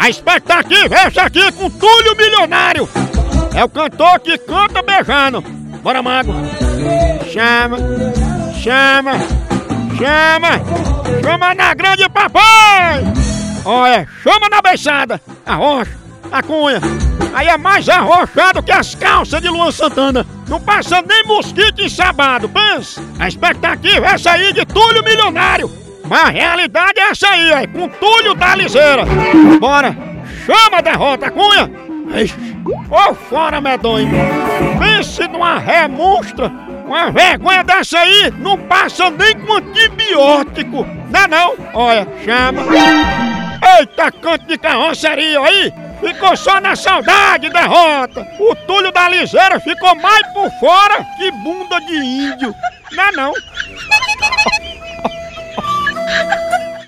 A expectativa é essa aqui com Túlio Milionário. É o cantor que canta beijando. Bora, mago. Chama, chama, chama, chama na grande papai. Olha, chama na beijada. Arrocha, a cunha. Aí é mais arrochado que as calças de Luan Santana. Não passa nem mosquito ensabado, pensa. A expectativa é essa aí de Túlio Milionário. Mas a realidade é essa aí, ó, com Túlio da Liseira. Bora, chama a derrota, cunha. Ô fora, medonho. Pense numa ré monstra. Uma vergonha dessa aí não passa nem com antibiótico. Não é não? Olha, chama. Eita, canto de carroceria aí! Ficou só na saudade, derrota! O Túlio da Liseira ficou mais por fora que bunda de índio! Não é não?